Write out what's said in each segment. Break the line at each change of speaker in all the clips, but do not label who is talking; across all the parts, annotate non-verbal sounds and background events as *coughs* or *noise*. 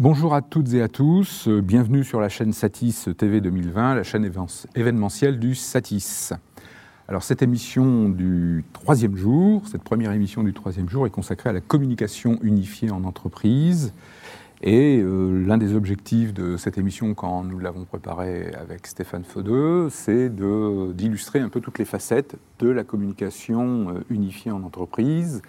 Bonjour à toutes et à tous, bienvenue sur la chaîne Satis TV 2020, la chaîne événementielle du Satis. Alors cette émission du troisième jour, cette première émission du troisième jour est consacrée à la communication unifiée en entreprise. Et euh, l'un des objectifs de cette émission, quand nous l'avons préparée avec Stéphane Feudeux, c'est d'illustrer un peu toutes les facettes de la communication euh, unifiée en entreprise,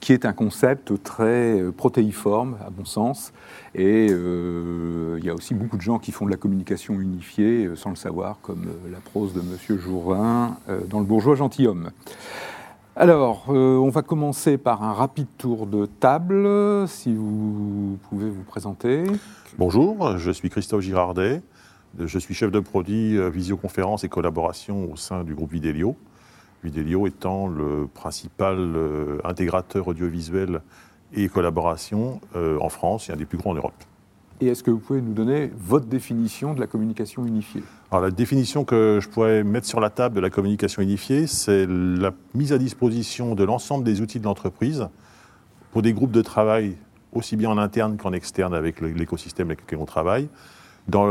qui est un concept très euh, protéiforme, à mon sens. Et euh, il y a aussi beaucoup de gens qui font de la communication unifiée euh, sans le savoir, comme la prose de M. Jourin dans Le bourgeois gentilhomme. Alors, on va commencer par un rapide tour de table, si vous pouvez vous présenter.
Bonjour, je suis Christophe Girardet. Je suis chef de produit visioconférence et collaboration au sein du groupe Vidélio. Vidélio étant le principal euh, intégrateur audiovisuel et collaboration euh, en France et un des plus grands en Europe.
Et est-ce que vous pouvez nous donner votre définition de la communication unifiée?
Alors la définition que je pourrais mettre sur la table de la communication unifiée, c'est la mise à disposition de l'ensemble des outils de l'entreprise pour des groupes de travail aussi bien en interne qu'en externe avec l'écosystème avec lequel on travaille, dans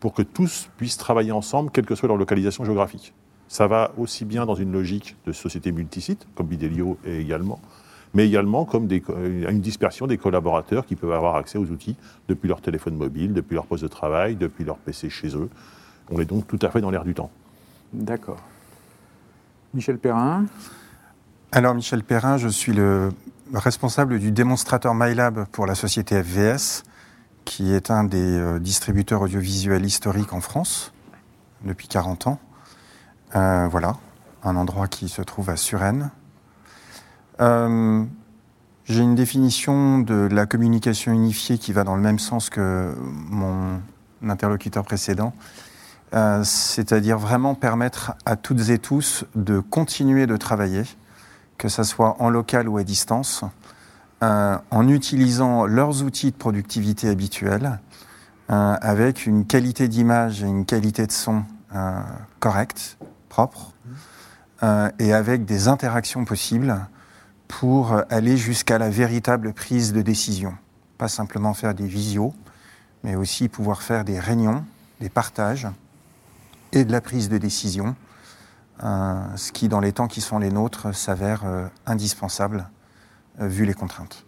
pour que tous puissent travailler ensemble, quelle que soit leur localisation géographique. Ça va aussi bien dans une logique de société multisite, comme Bidelio est également, mais également comme des, euh, une dispersion des collaborateurs qui peuvent avoir accès aux outils depuis leur téléphone mobile, depuis leur poste de travail, depuis leur PC chez eux. On est donc tout à fait dans l'air du temps.
D'accord. Michel Perrin
Alors Michel Perrin, je suis le responsable du démonstrateur MyLab pour la société FVS, qui est un des euh, distributeurs audiovisuels historiques en France depuis 40 ans. Euh, voilà, un endroit qui se trouve à Suresnes. Euh, j'ai une définition de la communication unifiée qui va dans le même sens que mon interlocuteur précédent, euh, c'est-à-dire vraiment permettre à toutes et tous de continuer de travailler, que ce soit en local ou à distance, en utilisant leurs outils de productivité habituels, avec une qualité d'image et une qualité de son correcte, propre euh, et avec des interactions possibles pour aller jusqu'à la véritable prise de décision. Pas simplement faire des visios, mais aussi pouvoir faire des réunions, des partages et de la prise de décision, euh, ce qui, dans les temps qui sont les nôtres, s'avère euh, indispensable vu les contraintes.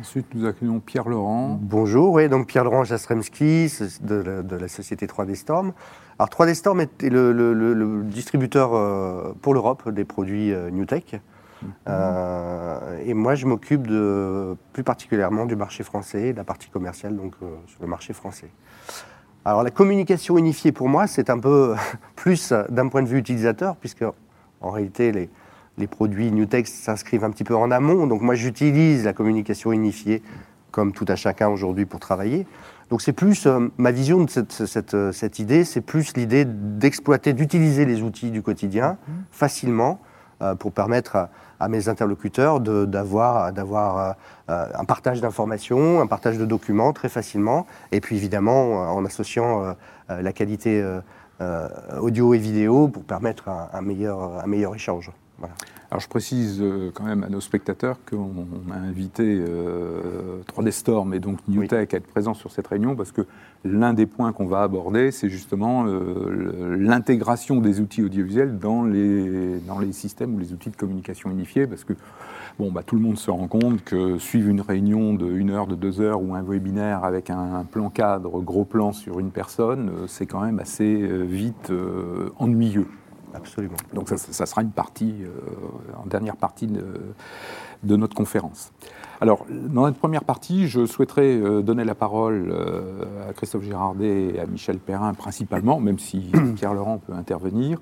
Ensuite, nous accueillons Pierre Laurent.
Bonjour, oui, donc Pierre Laurent Jastremski de la société 3D Storm. Alors 3D Storm est le, distributeur euh, pour l'Europe des produits euh, NewTech. Mhm. Euh, et moi, je m'occupe de, plus particulièrement du marché français, de la partie commerciale, donc sur le marché français. Alors la communication unifiée pour moi, c'est un peu *laughs* plus d'un point de vue utilisateur, puisque en réalité, les, les produits NewTech s'inscrivent un petit peu en amont. Donc moi, j'utilise la communication unifiée comme tout à chacun aujourd'hui pour travailler. Donc c'est plus euh, ma vision de cette, euh, cette, idée, c'est plus l'idée d'exploiter, d'utiliser les outils du quotidien facilement euh, pour permettre à, mes interlocuteurs d'avoir un partage d'informations, un partage de documents très facilement, et puis évidemment en associant la qualité audio et vidéo pour permettre un, meilleur, un meilleur échange.
Alors je précise euh, quand même à nos spectateurs qu'on a invité 3D euh, Storm et donc Newtech à être présents sur cette réunion parce que l'un des points qu'on va aborder, c'est justement euh, l'intégration des outils audiovisuels dans les, dans les systèmes ou les outils de communication unifiés parce que bon, bah, tout le monde se rend compte que suivre une réunion de 1 heure, de 2 heures ou un webinaire avec un, plan cadre, gros plan sur une personne, c'est quand même assez vite ennuyeux.
Absolument.
Donc ça, sera une partie, euh, en dernière partie de, notre conférence. Alors, dans notre première partie, je souhaiterais euh, donner la parole euh, à Christophe Girardet et à Michel Perrin principalement, même si *coughs* Pierre Laurent peut intervenir,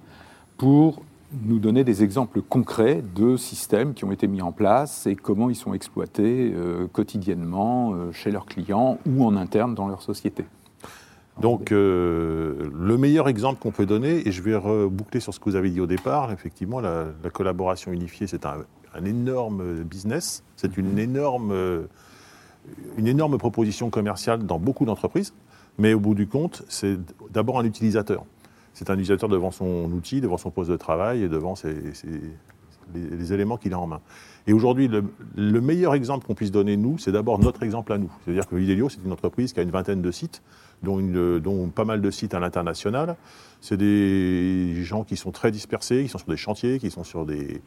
pour nous donner des exemples concrets de systèmes qui ont été mis en place et comment ils sont exploités quotidiennement chez leurs clients ou en interne dans leur société.
Donc, euh, le meilleur exemple qu'on peut donner, et je vais reboucler sur ce que vous avez dit au départ, effectivement, la, collaboration unifiée, c'est un, énorme business, c'est une énorme, une énorme proposition commerciale dans beaucoup d'entreprises, mais au bout du compte, c'est d'abord un utilisateur. C'est un utilisateur devant son outil, devant son poste de travail et devant les, éléments qu'il a en main. Et aujourd'hui, le, le meilleur exemple qu'on puisse donner, nous, c'est d'abord notre exemple à nous. C'est-à-dire que Videlio, c'est une entreprise qui a une vingtaine de sites, dont, pas mal de sites à l'international. C'est des gens qui sont très dispersés, qui sont sur des chantiers, qui sont, sur des,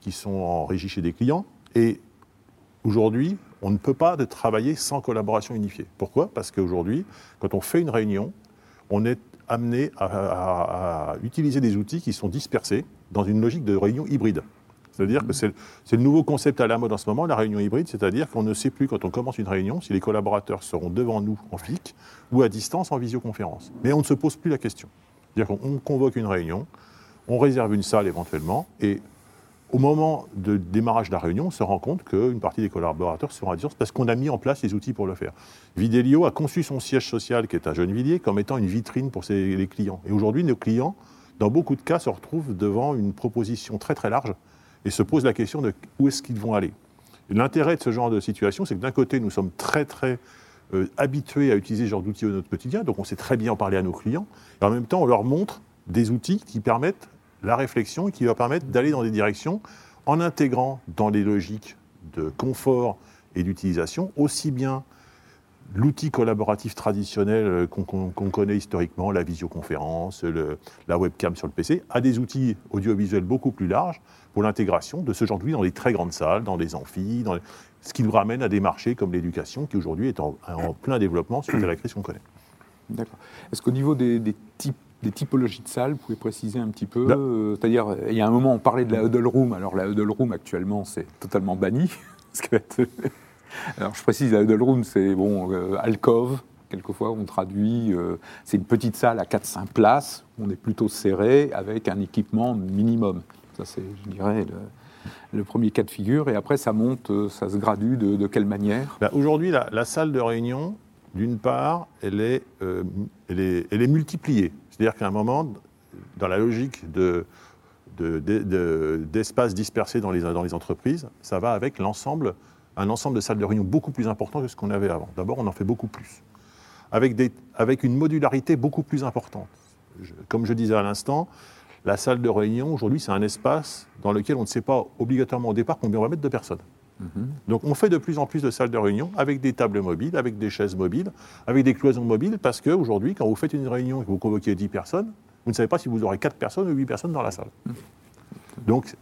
qui sont en régie chez des clients. Et aujourd'hui, on ne peut pas travailler sans collaboration unifiée. Pourquoi? Parce qu'aujourd'hui, quand on fait une réunion, on est amené à utiliser des outils qui sont dispersés dans une logique de réunion hybride. C'est-à-dire que c'est c'est le nouveau concept à la mode en ce moment, la réunion hybride, c'est-à-dire qu'on ne sait plus quand on commence une réunion si les collaborateurs seront devant nous en physique ou à distance en visioconférence. Mais on ne se pose plus la question. C'est-à-dire qu'on on convoque une réunion, on réserve une salle éventuellement, et au moment de démarrage de la réunion, on se rend compte qu'une partie des collaborateurs seront à distance parce qu'on a mis en place les outils pour le faire. Videlio a conçu son siège social, qui est à Gennevilliers, comme étant une vitrine pour ses, les clients. Et aujourd'hui, nos clients, dans beaucoup de cas, se retrouvent devant une proposition très très large et se posent la question de où est-ce qu'ils vont aller. L'intérêt de ce genre de situation, c'est que d'un côté, nous sommes très très euh, habitués à utiliser ce genre d'outils dans notre quotidien, donc on sait très bien en parler à nos clients, et en même temps, on leur montre des outils qui permettent la réflexion et qui leur permettent d'aller dans des directions en intégrant dans les logiques de confort et d'utilisation aussi bien l'outil collaboratif traditionnel euh, qu'on connaît historiquement, la visioconférence, le- la webcam sur le PC, à des outils audiovisuels beaucoup plus larges pour l'intégration de ce genre d'outils dans des très grandes salles, dans des amphis, dans les- ce qui nous ramène à des marchés comme l'éducation qui aujourd'hui est en, en plein développement suite à la crise qu'on connaît.
D'accord. Est-ce qu'au niveau des, des types, des typologies de salles, vous pouvez préciser un petit peu
Là-
euh, C'est-à-dire, il y a un moment, on parlait de la huddle room. Alors, la huddle room, actuellement, c'est totalement banni. *laughs* Alors, je précise, la huddle room, c'est bon, euh, alcove. Quelquefois, on traduit. euh, c'est une petite salle à 4-5 places. On est plutôt serré avec un équipement minimum. Ça, c'est, je dirais, le, premier cas de figure. Et après, ça monte, euh, ça se gradue de, quelle manière?
Ben, Aujourd'hui, la, salle de réunion, d'une part, elle est, elle est, elle est multipliée. C'est-à-dire qu'à un moment, dans la logique de, de- de- de- d'espaces dispersés dans les, dans les entreprises, ça va avec l'ensemble, un ensemble de salles de réunion beaucoup plus important que ce qu'on avait avant. D'abord, on en fait beaucoup plus, avec, des, avec une modularité beaucoup plus importante. Je- comme je disais à l'instant, la salle de réunion, aujourd'hui, c'est un espace dans lequel on ne sait pas obligatoirement au départ combien on va mettre de personnes. Donc on fait de plus en plus de salles de réunion avec des tables mobiles, avec des chaises mobiles, avec des cloisons mobiles, parce qu'aujourd'hui, quand vous faites une réunion et que vous convoquez 10 personnes, vous ne savez pas si vous aurez 4 personnes ou 8 personnes dans la salle. Donc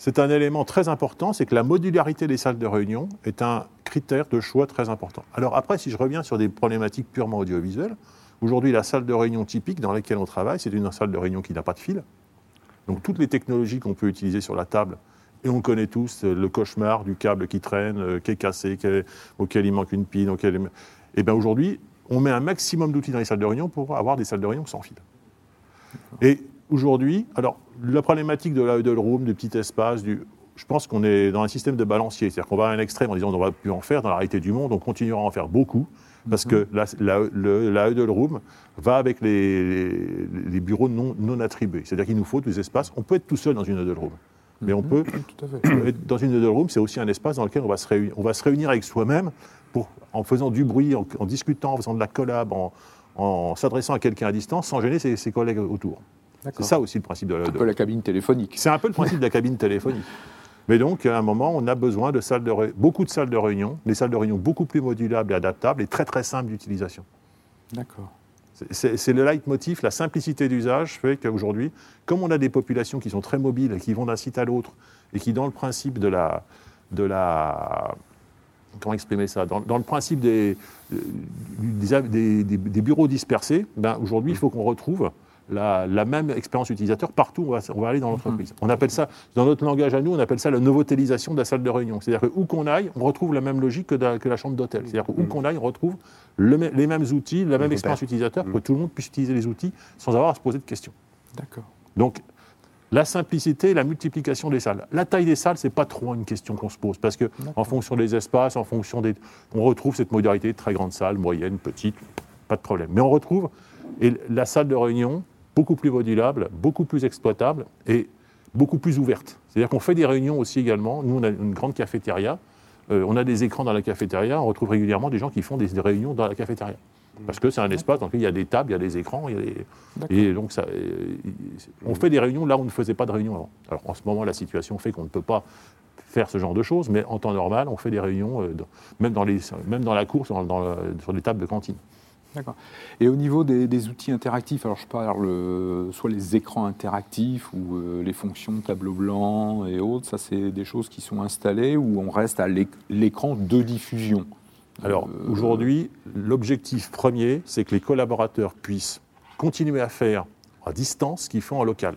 c'est un élément très important, c'est que la modularité des salles de réunion est un critère de choix très important. Alors après, si je reviens sur des problématiques purement audiovisuelles, aujourd'hui la salle de réunion typique dans laquelle on travaille, c'est une salle de réunion qui n'a pas de fil. Donc toutes les technologies qu'on peut utiliser sur la table, et on connaît tous euh, le cauchemar du câble qui traîne, euh, qui est cassé, auquel il manque une pile, auquel... Et bien aujourd'hui, on met un maximum d'outils dans les salles de réunion pour avoir des salles de réunion sans fil. Et aujourd'hui, alors la problématique de la huddle room, du petit espace, du, je pense qu'on est dans un système de balancier, c'est-à-dire qu'on va à un extrême en disant on ne va plus en faire, dans la réalité du monde, on continuera à en faire beaucoup, parce que la, la, le- la huddle room va avec les, les- les bureaux non, non attribués. C'est-à-dire qu'il nous faut des espaces, on peut être tout seul dans une huddle room, mais on peut
Tout à fait.
être dans une huddle room, c'est aussi un espace dans lequel on va se réunir, on va se réunir avec soi-même en faisant du bruit, en, en discutant, en faisant de la collab, en, en s'adressant à quelqu'un à distance, sans gêner ses, ses collègues autour. C'est ça aussi le principe de la
Un peu la cabine téléphonique.
c'est un peu le principe de la cabine téléphonique. *laughs* Mais donc, à un moment, on a besoin de salles de ré- beaucoup de salles de réunion, des salles de réunion beaucoup plus modulables et adaptables et très très simples d'utilisation.
D'accord.
C'est- le leitmotiv, la simplicité d'usage fait qu'aujourd'hui, comme on a des populations qui sont très mobiles et qui vont d'un site à l'autre et qui, dans le principe de la, de la comment exprimer ça? Dans, dans le principe des, des, des- des- des bureaux dispersés, ben, aujourd'hui, il faut qu'on retrouve la, la même expérience utilisateur partout où on va, on va aller dans l'entreprise. On appelle ça, dans notre langage à nous, on appelle ça la novotélisation de la salle de réunion. C'est-à-dire que où qu'on aille, on retrouve la même logique que, da- que la chambre d'hôtel. C'est-à-dire que où qu'on aille, on retrouve le les mêmes outils, la même expérience utilisateur, pour que tout le monde puisse utiliser les outils sans avoir à se poser de questions.
D'accord.
Donc, la simplicité, la multiplication des salles. La taille des salles, c'est pas trop une question qu'on se pose, parce que en fonction des espaces, en fonction des, on retrouve cette modalité très grande salle, moyenne, petite, pas de problème. Mais on retrouve et la salle de réunion beaucoup plus modulable, beaucoup plus exploitable et beaucoup plus ouverte. C'est-à-dire qu'on fait des réunions aussi également. Nous, on a une grande cafétéria. Euh, on a des écrans dans la cafétéria. On retrouve régulièrement des gens qui font des, des réunions dans la cafétéria. Parce que c'est un espace dans lequel il y a des tables, il y a des écrans, il y a des- et donc ça, euh, on fait des réunions là où on ne faisait pas de réunions avant. Alors en ce moment, la situation fait qu'on ne peut pas faire ce genre de choses, mais en temps normal, on fait des réunions, euh, dans- même, dans les, même dans la course, dans- dans sur les tables de cantine.
D'accord. Et au niveau des, des outils interactifs, alors je parle euh, soit les écrans interactifs ou euh, les fonctions tableau blanc et autres, ça c'est des choses qui sont installées ou on reste à l'éc- l'écran de diffusion?
Alors
Euh,
aujourd'hui, l'objectif premier, c'est que les collaborateurs puissent continuer à faire à distance ce qu'ils font en local.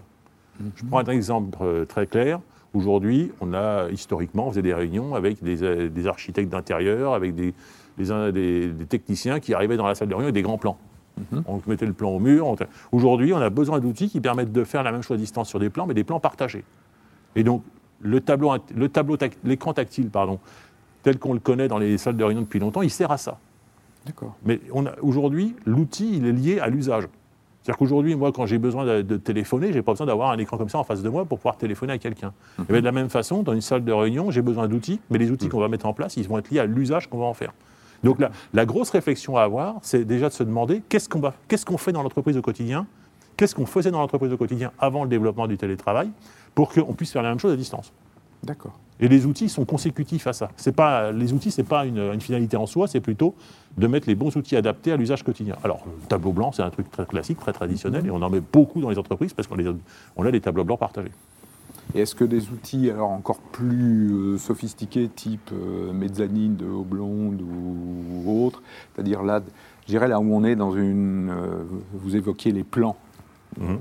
Je prends un exemple euh, très clair. Aujourd'hui, on a historiquement, on faisait des réunions avec des, des architectes d'intérieur, avec des, des, des- des techniciens qui arrivaient dans la salle de réunion avec des grands plans. On mettait le plan au mur. on- Aujourd'hui, on a besoin d'outils qui permettent de faire la même chose à distance sur des plans, mais des plans partagés. Et donc, le tableau, le l'écran tactile, pardon, tel qu'on le connaît dans les salles de réunion depuis longtemps, il sert à ça.
D'accord.
Mais aujourd'hui, l'outil, il est lié à l'usage. C'est-à-dire qu'aujourd'hui, moi, quand j'ai besoin de, de téléphoner, j'ai pas besoin d'avoir un écran comme ça en face de moi pour pouvoir téléphoner à quelqu'un. Et bien, de la même façon, dans une salle de réunion, j'ai besoin d'outils, mais les outils qu'on va mettre en place, ils vont être liés à l'usage qu'on va en faire. Donc la, la grosse réflexion à avoir, c'est déjà de se demander qu'est-ce qu'on va- qu'est-ce qu'on fait dans l'entreprise au quotidien, qu'est-ce qu'on faisait dans l'entreprise au quotidien avant le développement du télétravail, pour qu'on puisse faire la même chose à distance?
D'accord.
Et les outils sont consécutifs à ça. C'est pas, les outils, ce n'est pas une, une finalité en soi, c'est plutôt de mettre les bons outils adaptés à l'usage quotidien. Alors, le tableau blanc, c'est un truc très classique, très traditionnel, et on en met beaucoup dans les entreprises parce qu'on on a des tableaux blancs partagés.
Et est-ce que des outils encore plus euh, sophistiqués, type euh, mezzanine de Oblonde ou autre, c'est-à-dire là, je là où on est dans une, euh, vous évoquiez les plans.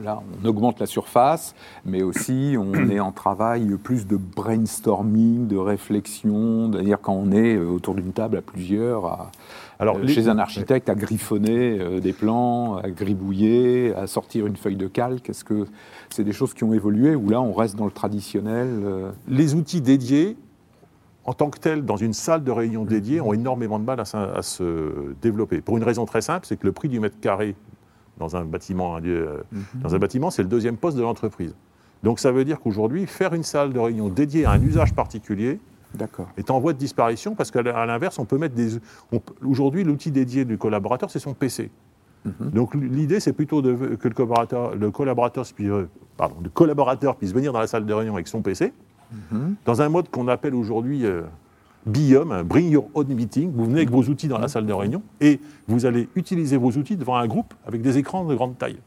Là, on augmente la surface, mais aussi on *clears throat* est en travail plus de brainstorming, de réflexion, c'est-à-dire quand on est euh, autour d'une table à plusieurs, à-
Alors,
euh,
les-
chez un architecte, à griffonner euh, des plans, à gribouiller, à sortir une feuille de calque. Est-ce que c'est des choses qui ont évolué ou là on reste dans le traditionnel euh,
les outils dédiés, en tant que tels, dans une salle de réunion dédiée, ont énormément de mal à se développer. Pour une raison très simple, c'est que le prix du mètre carré dans un bâtiment, euh, dans un bâtiment, c'est le deuxième poste de l'entreprise. Donc ça veut dire qu'aujourd'hui, faire une salle de réunion dédiée à un usage particulier est en voie de disparition parce qu'à l'inverse, on peut mettre des. Aujourd'hui, l'outil dédié du collaborateur, c'est son PC. Donc l'idée, c'est plutôt de, que le collaborateur, le collaborateur, puisse- euh, pardon, le collaborateur puisse venir dans la salle de réunion avec son PC, dans un mode qu'on appelle aujourd'hui euh, BIOM, un Bring Your Own Meeting. Vous venez avec vos outils dans la salle de réunion et vous allez utiliser vos outils devant un groupe avec des écrans de grande taille.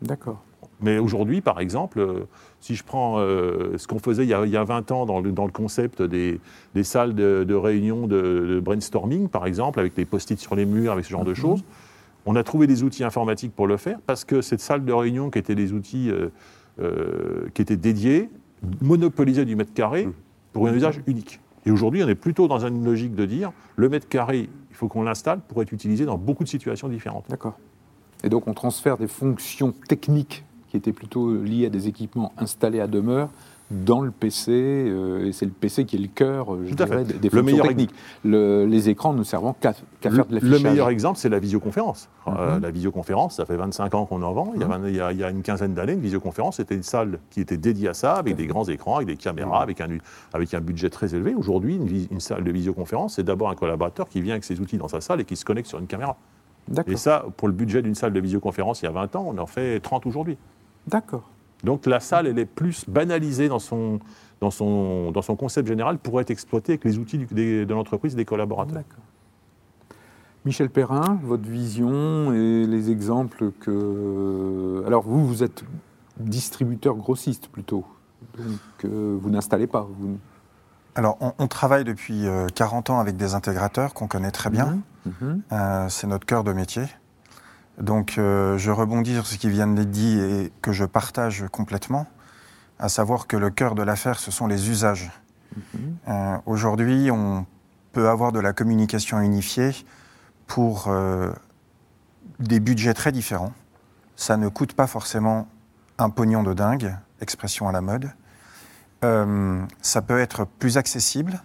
D'accord.
Mais aujourd'hui, par exemple, euh, si je prends euh, ce qu'on faisait il y, a, il y a 20 ans dans le, dans le concept des, des salles de, de réunion de, de brainstorming, par exemple, avec les post-it sur les murs, avec ce genre de choses, on a trouvé des outils informatiques pour le faire parce que cette salle de réunion qui était des outils euh, euh, qui étaient dédiés monopolisait du mètre carré pour un usage unique. Et aujourd'hui, on est plutôt dans une logique de dire le mètre carré, il faut qu'on l'installe pour être utilisé dans beaucoup de situations différentes.
D'accord. Et donc on transfère des fonctions techniques qui étaient plutôt liées à des équipements installés à demeure dans le PC, euh, et c'est le PC qui est le cœur, euh, je dirais, des, des
Le meilleur
techniques. Le- les écrans ne servant qu'à faire de
Le
l'affichage.
meilleur exemple, c'est la visioconférence. Euh,
Mhm.
la visioconférence, ça fait 25 ans qu'on en vend. Il, y a, vingt- il y a- il y a une quinzaine d'années, une visioconférence, c'était une salle qui était dédiée à ça, avec des grands écrans, avec des caméras, avec, un, avec un budget très élevé. Aujourd'hui, une, une salle de visioconférence, c'est d'abord un collaborateur qui vient avec ses outils dans sa salle et qui se connecte sur une caméra. Et ça, pour le budget d'une salle de visioconférence il y a 20 ans, on en fait 30 aujourd'hui.
D'accord.
Donc la salle, elle est plus banalisée dans son, dans son, dans son concept général pour être exploitée avec les outils du- des- de l'entreprise et des collaborateurs.
D'accord. Michel Perrin, votre vision et les exemples que. Alors vous, vous êtes distributeur grossiste plutôt. Donc euh, vous n'installez pas. Vous...
Alors, on, on travaille depuis euh, 40 ans avec des intégrateurs qu'on connaît très bien.
Mhm.
Euh, c'est notre cœur de métier. Donc, euh, je rebondis sur ce qui vient d'être dit et que je partage complètement, à savoir que le cœur de l'affaire, ce sont les usages. Euh, Aujourd'hui, on peut avoir de la communication unifiée pour euh, des budgets très différents. Ça ne coûte pas forcément un pognon de dingue, expression à la mode. Ça peut être plus accessible.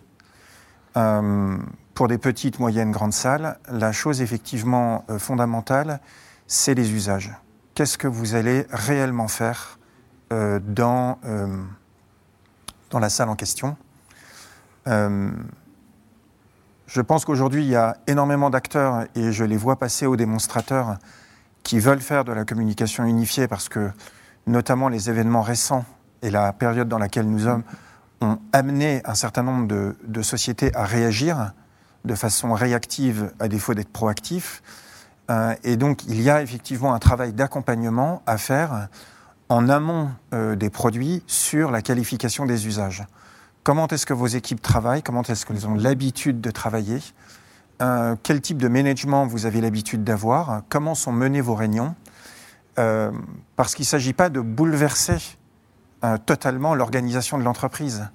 Pour des petites, moyennes, grandes salles, la chose effectivement fondamentale, c'est les usages. Qu'est-ce que vous allez réellement faire euh, dans, euh, dans la salle en question? Euh, Je pense qu'aujourd'hui, il y a énormément d'acteurs, et je les vois passer aux démonstrateurs, qui veulent faire de la communication unifiée parce que, notamment, les événements récents et la période dans laquelle nous sommes ont amené un certain nombre de, de sociétés à réagir de façon réactive à défaut d'être proactif. Euh, et donc, il y a effectivement un travail d'accompagnement à faire en amont euh, des produits sur la qualification des usages. Comment est-ce que vos équipes travaillent? Comment est-ce qu'elles ont l'habitude de travailler? Euh, Quel type de management vous avez l'habitude d'avoir? Comment sont menées vos réunions? Parce qu'il ne s'agit pas de bouleverser totalement l'organisation de l'entreprise.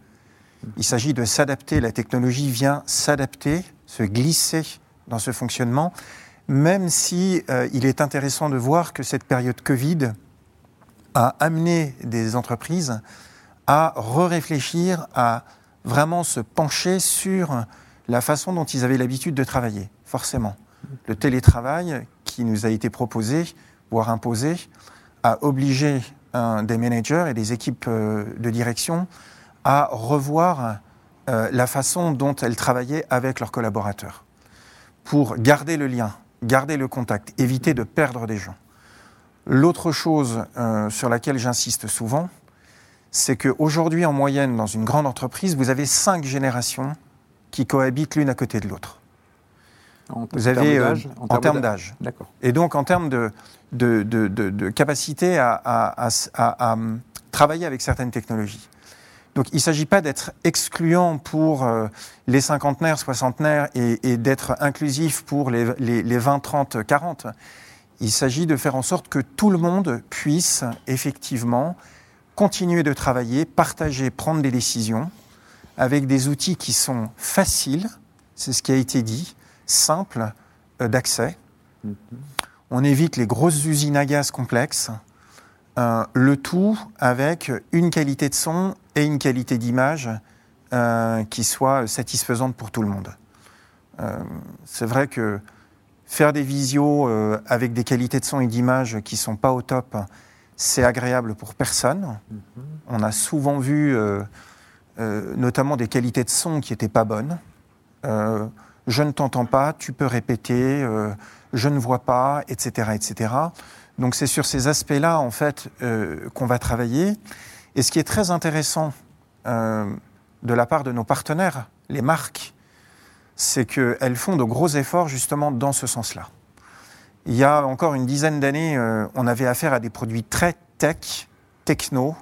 Il s'agit de s'adapter. La technologie vient s'adapter, se glisser dans ce fonctionnement même si euh, il est intéressant de voir que cette période Covid a amené des entreprises à re-réfléchir, à vraiment se pencher sur la façon dont ils avaient l'habitude de travailler, forcément. Le télétravail qui nous a été proposé, voire imposé, a obligé des managers et des équipes euh, de direction à revoir euh, la façon dont elles travaillaient avec leurs collaborateurs pour garder le lien, garder le contact, éviter de perdre des gens. L'autre chose euh, sur laquelle j'insiste souvent, c'est qu'aujourd'hui, en moyenne, dans une grande entreprise, vous avez cinq générations qui cohabitent l'une à côté de l'autre.
En
vous avez
termes
euh,
d'âge
en termes d'âge.
D'accord.
Et donc en termes de, de, de- de- de capacité à, à- à- à- à, travailler avec certaines technologies. Donc il ne s'agit pas d'être excluant pour euh, les cinquantenaires, soixantenaires et, et d'être inclusif pour les, les, les 20, 30, 40. Il s'agit de faire en sorte que tout le monde puisse effectivement continuer de travailler, partager, prendre des décisions avec des outils qui sont faciles, c'est ce qui a été dit, simples euh, d'accès. On évite les grosses usines à gaz complexes. Euh, le tout avec une qualité de son et une qualité d'image euh, qui soit satisfaisante pour tout le monde. Euh, c'est vrai que faire des visios euh, avec des qualités de son et d'image qui sont pas au top, c'est agréable pour personne. On a souvent vu notamment des qualités de son qui n'étaient pas bonnes. Je ne t'entends pas, tu peux répéter, je ne vois pas, etc. etc. Donc c'est sur ces aspects-là, en fait, euh, qu'on va travailler. Et ce qui est très intéressant euh, de la part de nos partenaires, les marques, c'est qu'elles font de gros efforts justement dans ce sens-là. Il y a encore une dizaine d'années, euh, on avait affaire à des produits très tech, techno,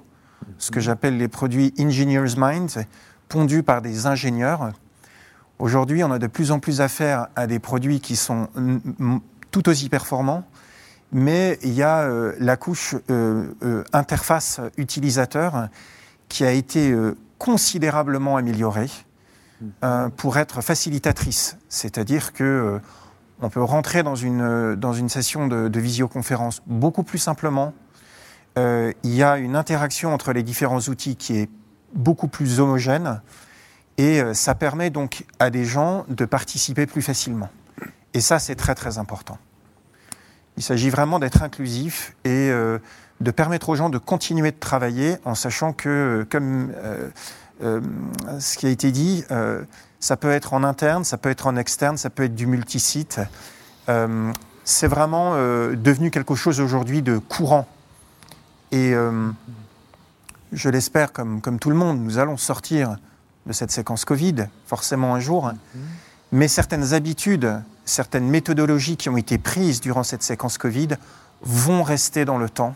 ce que j'appelle les produits engineers minds, pondus par des ingénieurs. Aujourd'hui, on a de plus en plus affaire à des produits qui sont tout aussi performants, mais il y a euh, la couche euh, euh, interface utilisateur qui a été euh, considérablement améliorée euh, pour être facilitatrice. C'est-à-dire que euh, on peut rentrer dans une, dans une session de, de visioconférence beaucoup plus simplement. Euh, il y a une interaction entre les différents outils qui est beaucoup plus homogène et ça permet donc à des gens de participer plus facilement. Et ça, c'est très très important. Il s'agit vraiment d'être inclusif et euh, de permettre aux gens de continuer de travailler en sachant que, euh, comme euh, ce qui a été dit, ça peut être en interne, ça peut être en externe, ça peut être du multisite. C'est vraiment devenu quelque chose aujourd'hui de courant. Et je l'espère, comme, comme tout le monde, nous allons sortir de cette séquence Covid, forcément un jour. Mais certaines habitudes, certaines méthodologies qui ont été prises durant cette séquence Covid vont rester dans le temps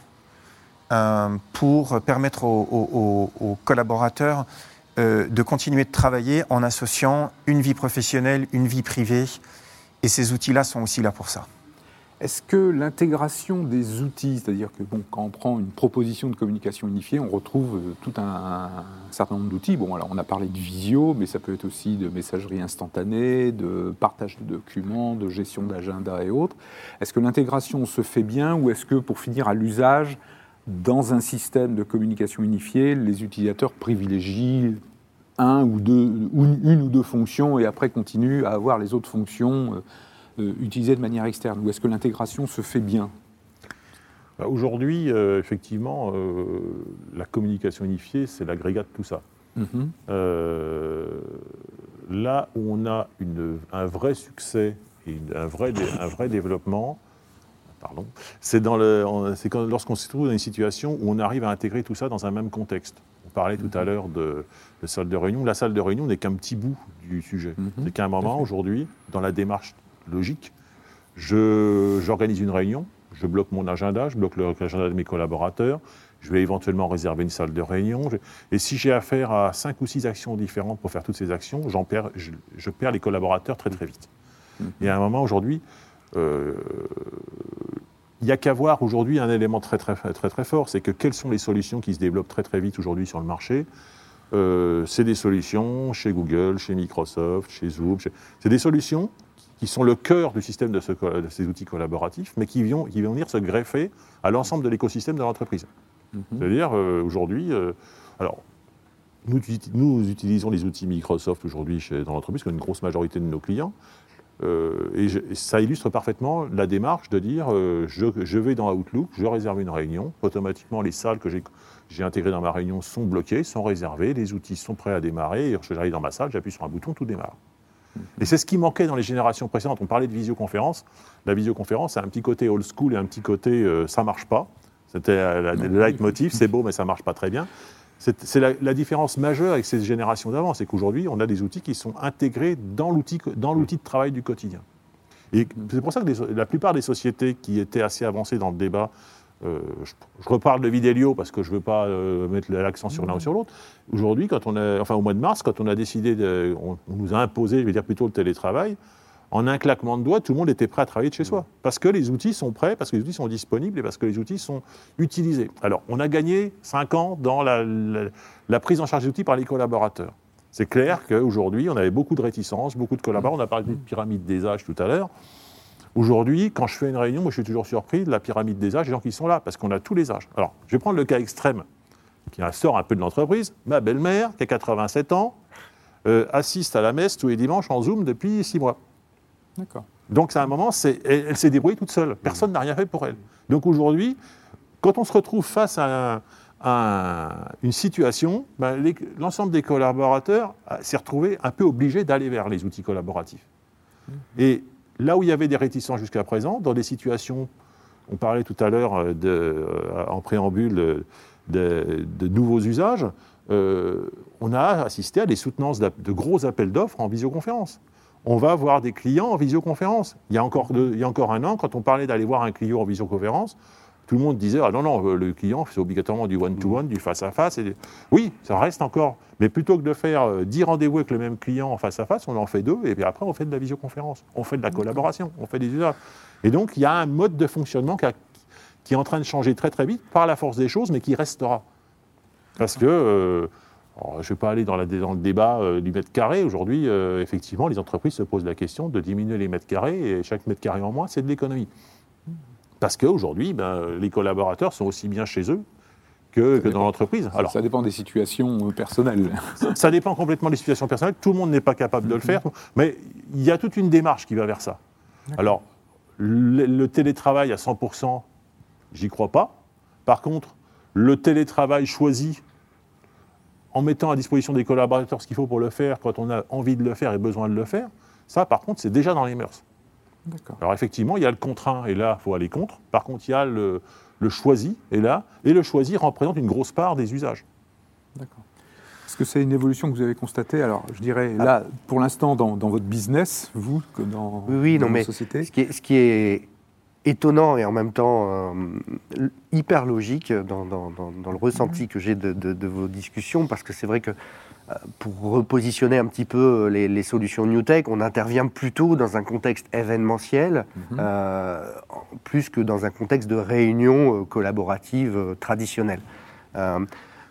euh, pour permettre aux, collaborateurs euh, de continuer de travailler en associant une vie professionnelle, une vie privée. Et ces outils-là sont aussi là pour ça.
Est-ce que l'intégration des outils, c'est-à-dire que quand on prend une proposition de communication unifiée, on retrouve euh, tout un, certain nombre d'outils. On a parlé de visio, mais ça peut être aussi de messagerie instantanée, de partage de documents, de gestion d'agenda et autres. Est-ce que l'intégration se fait bien ou est-ce que pour finir à l'usage, dans un système de communication unifiée, les utilisateurs privilégient un ou deux, une, une ou deux fonctions et après continuent à avoir les autres fonctions euh, utilisées de manière externe Ou est-ce que l'intégration se fait bien?
Bah, Aujourd'hui, euh, effectivement, euh, la communication unifiée, c'est l'agrégat de tout ça.
Mhm.
Euh, là où on a une- un vrai succès et un vrai, dé- un vrai développement, pardon, c'est lorsqu'on se trouve dans une situation où on arrive à intégrer tout ça dans un même contexte. On parlait tout à l'heure de, de salle de réunion. La salle de réunion n'est qu'un petit bout du sujet.
Mhm.
C'est qu'à un moment, aujourd'hui, dans la démarche logique, j'organise une réunion, je bloque mon agenda, je bloque l'agenda de mes collaborateurs, je vais éventuellement réserver une salle de réunion. et si j'ai affaire à cinq ou six actions différentes pour faire toutes ces actions, perds, je, perds les collaborateurs très très vite. Et à un moment, aujourd'hui, euh, il n'y a qu'à voir aujourd'hui un élément très très très très fort, c'est que quelles sont les solutions qui se développent très très vite aujourd'hui sur le marché? Euh, C'est des solutions chez Google, chez Microsoft, chez Zoom. C'est des solutions qui sont le cœur du système de, ce co- de ces outils collaboratifs, mais qui vont, qui vont venir se greffer à l'ensemble de l'écosystème de l'entreprise. C'est-à-dire euh, aujourd'hui, euh, alors nous, nous utilisons les outils Microsoft aujourd'hui dans l'entreprise, comme une grosse majorité de nos clients. Euh, et, je- et ça illustre parfaitement la démarche de dire euh, je, je vais dans Outlook, je réserve une réunion, automatiquement les salles que j'ai j'ai intégrées dans ma réunion sont bloquées, sont réservées, les outils sont prêts à démarrer, et j'arrive dans ma salle, j'appuie sur un bouton, tout démarre. Et c'est ce qui manquait dans les générations précédentes. On parlait de visioconférence. La visioconférence a un petit côté old school et un petit côté euh, ça marche pas. C'était euh, le leitmotiv, c'est beau mais ça marche pas très bien. C'est la, différence majeure avec ces générations d'avant, c'est qu'aujourd'hui, on a des outils qui sont intégrés dans l'outil de travail du quotidien. Et c'est pour ça que la plupart des sociétés qui étaient assez avancées dans le débat, euh, je, je reparle de Vidélio parce que je ne veux pas euh, mettre l'accent sur l'un ou sur l'autre. Aujourd'hui, quand on a, enfin au mois de mars, quand on a décidé, de, on, on nous a imposé, je vais dire plutôt le télétravail, en un claquement de doigts, tout le monde était prêt à travailler de chez soi. Parce que les outils sont prêts, parce que les outils sont disponibles et parce que les outils sont utilisés. Alors, on a gagné 5 ans dans la, la- la prise en charge des outils par les collaborateurs. C'est clair qu'aujourd'hui, on avait beaucoup de réticences, beaucoup de collaborateurs. On a parlé de pyramide des âges tout à l'heure. Aujourd'hui, quand je fais une réunion, moi, je suis toujours surpris de la pyramide des âges, des gens qui sont là, parce qu'on a tous les âges. Alors, je vais prendre le cas extrême, qui sort un peu de l'entreprise. Ma belle-mère, qui a 87 ans, euh, assiste à la messe tous les dimanches en Zoom depuis 6 mois.
D'accord.
Donc, à un moment, elle, elle s'est débrouillée toute seule. Personne n'a rien fait pour elle. Donc, aujourd'hui, quand on se retrouve face à, un- à un- une situation, ben, l'ensemble des collaborateurs euh, s'est retrouvé un peu obligé d'aller vers les outils collaboratifs. Et là où il y avait des réticences jusqu'à présent, dans des situations, on parlait tout à l'heure euh, euh, en préambule euh, de, nouveaux usages, on a assisté à des soutenances de gros appels d'offres en visioconférence. On va voir des clients en visioconférence. Il y a encore, il y a encore un an, quand on parlait d'aller voir un client en visioconférence, tout le monde disait Ah non, non, euh, le client, c'est obligatoirement du one-to-one, du face-à-face. et Oui, ça reste encore. Mais plutôt que de faire euh, 10 rendez-vous avec le même client en face-à-face, on en fait deux, et puis après, on fait de la visioconférence. On fait de la collaboration, on fait des usages. Et donc, il y a un mode de fonctionnement qui, a- qui est en train de changer très, très vite par la force des choses, mais qui restera. Parce que. euh, alors, je ne vais pas aller dans, la- dans le débat euh, du mètre carré. Aujourd'hui, euh, effectivement, les entreprises se posent la question de diminuer les mètres carrés et chaque mètre carré en moins, c'est de l'économie. Parce qu'aujourd'hui, ben, les collaborateurs sont aussi bien chez eux que, que dans l'entreprise.
Alors,
Alors,
ça dépend des situations euh, personnelles.
ça dépend complètement des situations personnelles. Tout le monde n'est pas capable de le faire, mais il y a toute une démarche qui va vers ça. Alors, le, le télétravail à 100%, j'y crois pas. Par contre, le télétravail choisi en mettant à disposition des collaborateurs ce qu'il faut pour le faire, quand on a envie de le faire et besoin de le faire, ça, par contre, c'est déjà dans les mœurs. Alors effectivement, il y a le contraint, et là, il faut aller contre. Par contre, il y a le, le choisi, et là, et le choisi représente une grosse part des usages.
D'accord. Est-ce que c'est une évolution que vous avez constatée? Alors, je dirais,
Ah.
là, pour l'instant, dans, dans votre business, vous, que dans,
Oui, oui,
dans
non, mais
sociétés
Ce qui est, ce qui est étonnant et en même temps euh, hyper logique dans, dans- dans- dans le ressenti que j'ai de, de- de vos discussions, parce que c'est vrai que euh, pour repositionner un petit peu les, les solutions New Tech, on intervient plutôt dans un contexte événementiel,
Mhm.
euh, plus que dans un contexte de réunion euh, collaborative euh, traditionnelle. Euh,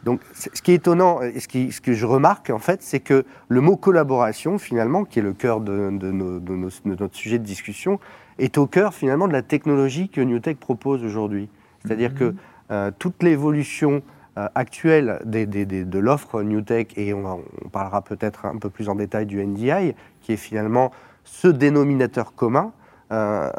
donc, ce qui est étonnant, et ce, qui- ce que je remarque en fait, c'est que le mot collaboration, finalement, qui est le cœur de, de nos- de nos- de notre sujet de discussion, est au cœur finalement de la technologie que NewTek propose aujourd'hui. C'est-à-dire que euh, toute l'évolution euh, actuelle des- des- de l'offre NewTek, et on, parlera peut-être un peu plus en détail du NDI, qui est finalement ce dénominateur commun, euh,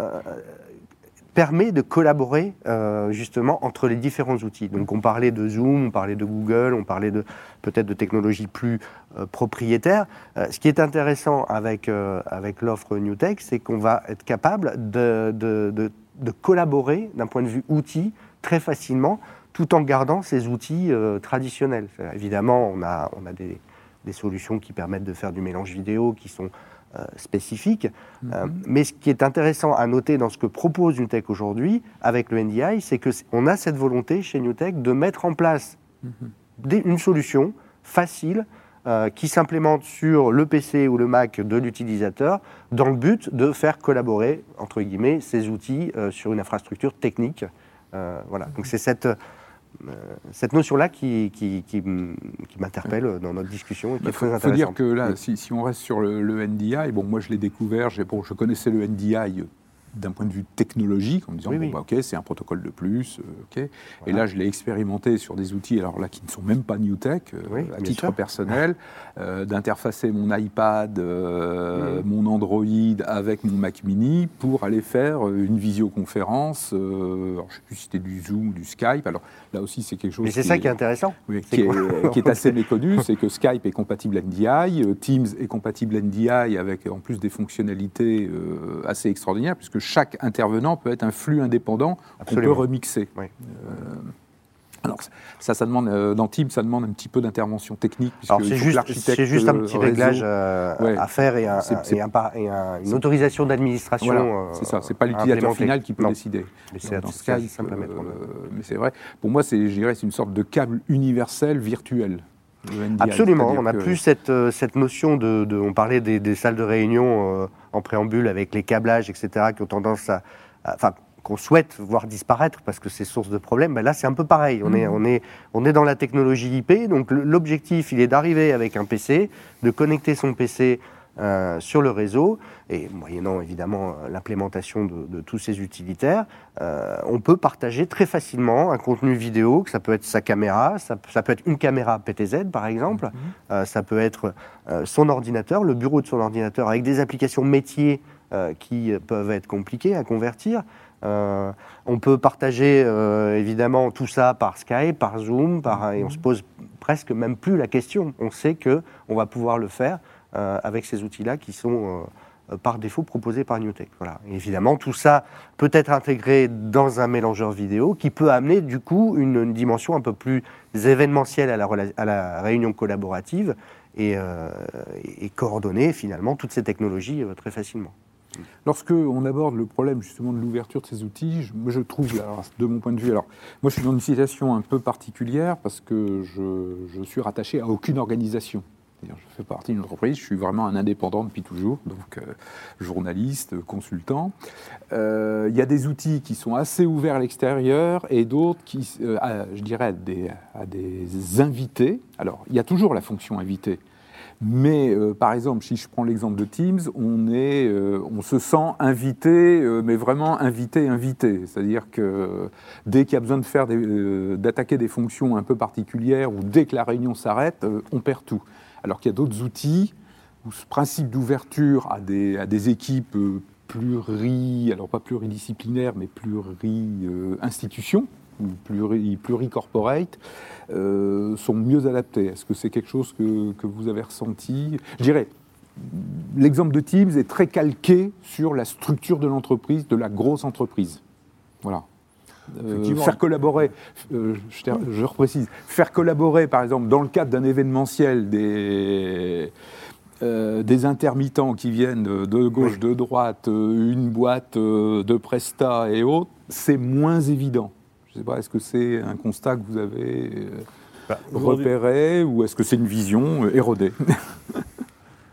permet de collaborer euh, justement entre les différents outils. Donc on parlait de Zoom, on parlait de Google, on parlait de peut-être de technologies plus euh, propriétaires. Euh, ce qui est intéressant avec, avec l'offre NewTech, c'est qu'on va être capable de, de collaborer d'un point de vue outil très facilement, tout en gardant ces outils traditionnels. Évidemment, on a, on a des, des solutions qui permettent de faire du mélange vidéo, qui sont euh, spécifique. Euh, mhm. mais ce qui est intéressant à noter dans ce que propose NewTek aujourd'hui avec le NDI, c'est qu'on a cette volonté chez NewTek de mettre en place mhm. une solution facile euh, qui s'implémente sur le PC ou le Mac de l'utilisateur dans le but de faire collaborer, entre guillemets, ces outils sur une infrastructure technique. voilà. Donc c'est cette euh, cette notion-là qui, qui, qui, m'interpelle dans notre discussion.
Il faut, dire que là, si, si, on reste sur le, le NDI, bon, moi je l'ai découvert, bon, je connaissais le NDI d'un point de vue technologique, en me disant, bon, bah, ok, c'est un protocole de plus, euh, ok. Et là, je l'ai expérimenté sur des outils, alors là, qui ne sont même pas New Tech, euh, à titre personnel, euh, d'interfacer mon iPad, mon Android avec mon Mac Mini pour aller faire une visioconférence. alors, je ne sais plus si c'était du Zoom ou du Skype. Alors là aussi, c'est quelque chose.
Mais c'est ça qui est intéressant.
qui, est, qui, est, assez méconnu, *laughs* c'est que Skype est compatible NDI, Teams est compatible NDI avec en plus des fonctionnalités assez extraordinaires, puisque chaque intervenant peut être un flux indépendant qu'on peut remixer. Euh, alors ça, ça demande euh, dans Teams, ça demande un petit peu d'intervention technique.
C'est juste, juste, un petit réglage euh, à faire et, une autorisation d'administration.
c'est ça. C'est pas l'utilisateur final qui peut décider.
Mais c'est
simple mais c'est vrai. Pour moi, c'est, je dirais, c'est une sorte de câble universel virtuel.
Absolument, on n'a plus cette, euh, cette notion de, On parlait des, salles de réunion euh, en préambule avec les câblages, etc., qui ont tendance à. Enfin, qu'on souhaite voir disparaître parce que c'est source de problèmes, ben là c'est un peu pareil. On, est, mmh. on, est, on est dans la technologie IP, donc l'objectif il est d'arriver avec un PC, de connecter son PC euh, sur le réseau, et moyennant évidemment l'implémentation de, tous ces utilitaires, euh, on peut partager très facilement un contenu vidéo, que ça peut être sa caméra, ça, peut être une caméra PTZ par exemple, euh, ça peut être son ordinateur, le bureau de son ordinateur, avec des applications métiers qui peuvent être compliquées à convertir. On peut partager évidemment tout ça par Skype, par Zoom, et on se pose presque même plus la question. On sait que on va pouvoir le faire euh, avec ces outils-là qui sont euh, par défaut proposés par NewTek. Voilà. évidemment, tout ça peut être intégré dans un mélangeur vidéo qui peut amener du coup une, dimension un peu plus événementielle à la, réunion collaborative et, euh, et, coordonner finalement toutes ces technologies très facilement.
Lorsque on aborde le problème justement de l'ouverture de ces outils, je, je trouve, de mon point de vue, alors moi je suis dans une situation un peu particulière parce que je, je suis rattaché à aucune organisation. Je fais partie d'une entreprise, je suis vraiment un indépendant depuis toujours, donc euh, journaliste, consultant. Euh, il y a des outils qui sont assez ouverts à l'extérieur et d'autres qui, euh, je dirais, à des, à des, invités. Alors, il y a toujours la fonction invité. Mais par exemple, si je prends l'exemple de Teams, on, est, on se sent invité, mais vraiment invité, invité. C'est-à-dire que dès qu'il y a besoin de d'attaquer des fonctions un peu particulières ou dès que la réunion s'arrête, on perd tout alors qu'il y a d'autres outils où ce principe d'ouverture à des, à des équipes euh, pluri, alors pas pluridisciplinaires, mais pluri-institutions, ou pluri-corporate, euh, sont mieux adaptés. Est-ce que c'est quelque chose que, que, vous avez ressenti? Je dirais, l'exemple de Teams est très calqué sur la structure de l'entreprise, de la grosse entreprise. Voilà. Euh, faire collaborer, euh, je, je, reprécise, faire collaborer par exemple dans le cadre d'un événementiel des, euh, des intermittents qui viennent de gauche, de droite, une boîte de Presta et autres, c'est moins évident. Je ne sais pas, est-ce que c'est un constat que vous avez bah, repéré ou est-ce que c'est une vision érodée? *laughs*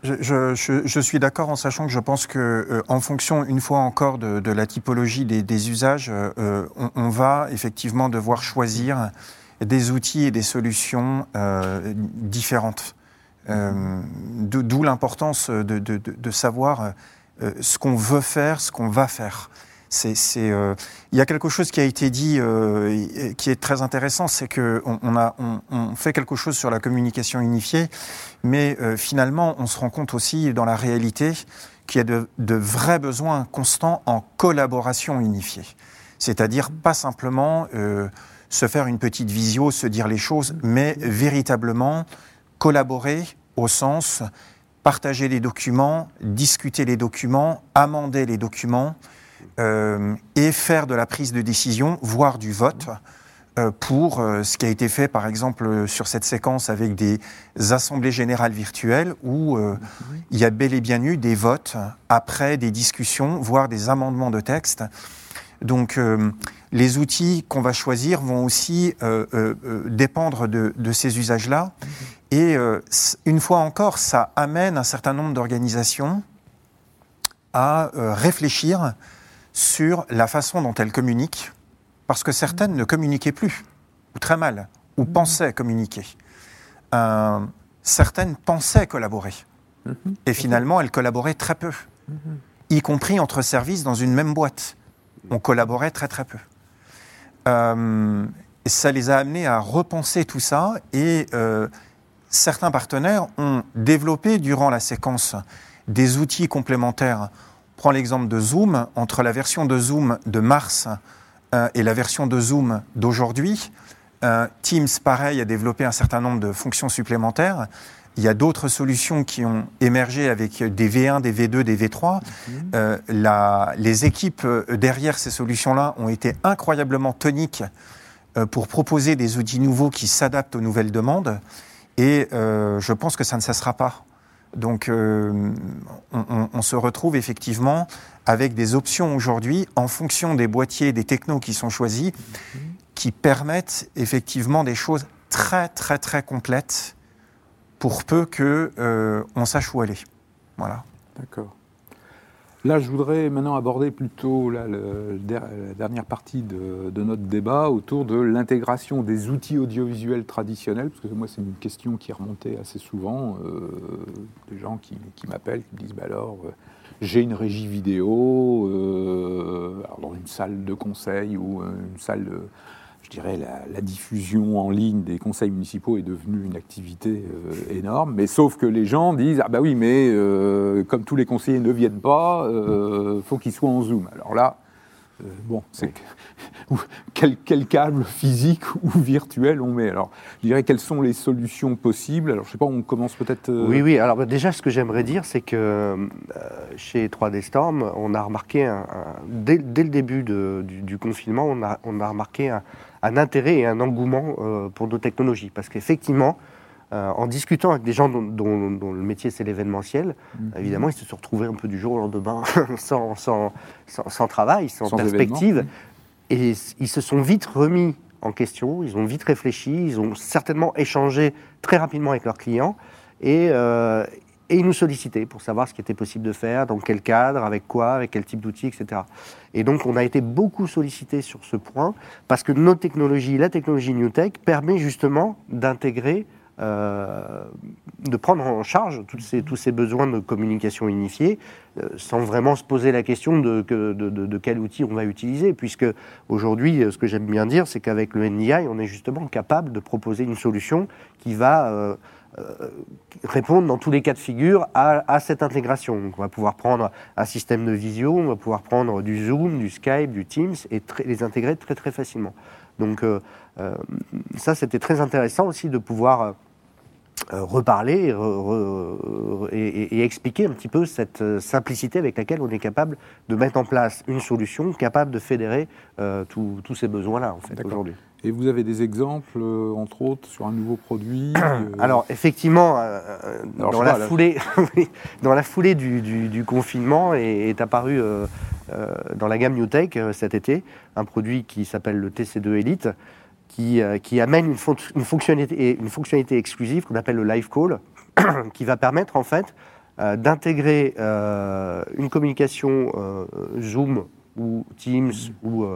Je, suis d'accord en sachant que je pense que, euh, en fonction, une fois encore, de, la typologie des, usages, euh, on, va effectivement devoir choisir des outils et des solutions euh, différentes. D'où l'importance de, de, savoir ce qu'on veut faire, ce qu'on va faire. C'est, euh, il y a quelque chose qui a été dit euh, qui est très intéressant, c'est que on, on, fait quelque chose sur la communication unifiée, mais euh, finalement, on se rend compte aussi dans la réalité qu'il y a de, de, vrais besoins constants en collaboration unifiée. C'est-à-dire pas simplement euh, se faire une petite visio, se dire les choses, mais véritablement collaborer au sens partager les documents, discuter les documents, amender les documents euh, et faire de la prise de décision, voire du vote. Euh, pour euh, ce qui a été fait, par exemple, sur cette séquence avec des assemblées générales virtuelles où il y a bel et bien eu des votes après des discussions, voire des amendements de texte. Donc, les outils qu'on va choisir vont aussi dépendre de, de ces usages-là. Et une fois encore, ça amène un certain nombre d'organisations à réfléchir sur la façon dont elles communiquent parce que certaines ne communiquaient plus, ou très mal, ou mhm. pensaient communiquer. Euh, certaines pensaient collaborer. Mhm. Et finalement, elles collaboraient très peu, mhm. y compris entre services dans une même boîte. On collaborait très très peu. Euh, ça les a amenés à repenser tout ça et euh, certains partenaires ont développé durant la séquence des outils complémentaires. On prend l'exemple de Zoom. Entre la version de Zoom de mars euh, et la version de Zoom d'aujourd'hui. Euh, Teams, pareil, a développé un certain nombre de fonctions supplémentaires. Il y a d'autres solutions qui ont émergé avec des V1, des V2, des V3. Mhm. Euh, la, les équipes derrière ces solutions-là ont été incroyablement toniques pour proposer des outils nouveaux qui s'adaptent aux nouvelles demandes. Et je pense que ça ne cessera pas. Donc, on, on, se retrouve effectivement avec des options aujourd'hui en fonction des boîtiers, des technos qui sont choisis, qui permettent effectivement des choses très très très complètes pour peu que euh, on sache où aller. Voilà.
D'accord. Là, je voudrais maintenant aborder plutôt la dernière partie de, notre débat autour de l'intégration des outils audiovisuels traditionnels, parce que moi, c'est une question qui remontait assez souvent. Euh, des gens qui, m'appellent, qui me disent bah alors, euh, j'ai une régie vidéo euh, dans une salle de conseil ou euh, une salle de, dirais, la, diffusion en ligne des conseils municipaux est devenue une activité euh, énorme. Mais sauf que les gens disent ah bah oui, mais comme tous les conseillers ne viennent pas, il faut qu'ils soient en Zoom. Alors là, bon, c'est *laughs* quel, quel, câble physique *laughs* ou virtuel on met. Alors, je dirais quelles sont les solutions possibles? Alors, je sais pas, on commence peut-être.
Euh, oui, oui. Alors, déjà, ce que j'aimerais dire, c'est que euh, chez 3D Storm, on a remarqué, un, dès, le début du, confinement, on a, on a remarqué un, intérêt et un engouement euh, pour nos technologies. Parce qu'effectivement, en discutant avec des gens dont, le métier c'est l'événementiel, mhm. évidemment, ils se sont retrouvés un peu du jour au lendemain *laughs* sans, sans, sans, travail, sans, perspective. Et ils se sont vite remis en question, ils ont vite réfléchi, ils ont certainement échangé très rapidement avec leurs clients et, euh, et ils nous sollicitaient pour savoir ce qui était possible de faire, dans quel cadre, avec quoi, avec quel type d'outils, etc. Et donc on a été beaucoup sollicité sur ce point parce que nos technologies, la technologie New Tech, permet justement d'intégrer euh, de prendre en charge tous ces, besoins de communication unifiée euh, sans vraiment se poser la question de, quel outil on va utiliser, puisque aujourd'hui, ce que j'aime bien dire, c'est qu'avec le NDI, on est justement capable de proposer une solution qui va euh, répondre dans tous les cas de figure à, à cette intégration. Donc on va pouvoir prendre un système de visio, on va pouvoir prendre du Zoom, du Skype, du Teams et les intégrer très très facilement. Donc euh, ça, c'était très intéressant aussi de pouvoir euh, euh, reparler et, expliquer un petit peu cette simplicité avec laquelle on est capable de mettre en place une solution capable de fédérer tous ces besoins-là en fait aujourd'hui.
Et vous avez des exemples, entre autres, sur un nouveau produit *clears throat*
Alors, effectivement, dans, la foulée, *laughs* dans, la foulée, du, confinement est, apparu dans la gamme NewTech cet été un produit qui s'appelle le TC2 Elite, euh, qui, amène une, une, fonctionnalité, une fonctionnalité exclusive qu'on appelle le live call, *clears throat* qui va permettre en fait euh, d'intégrer euh, une communication Zoom ou Teams ou,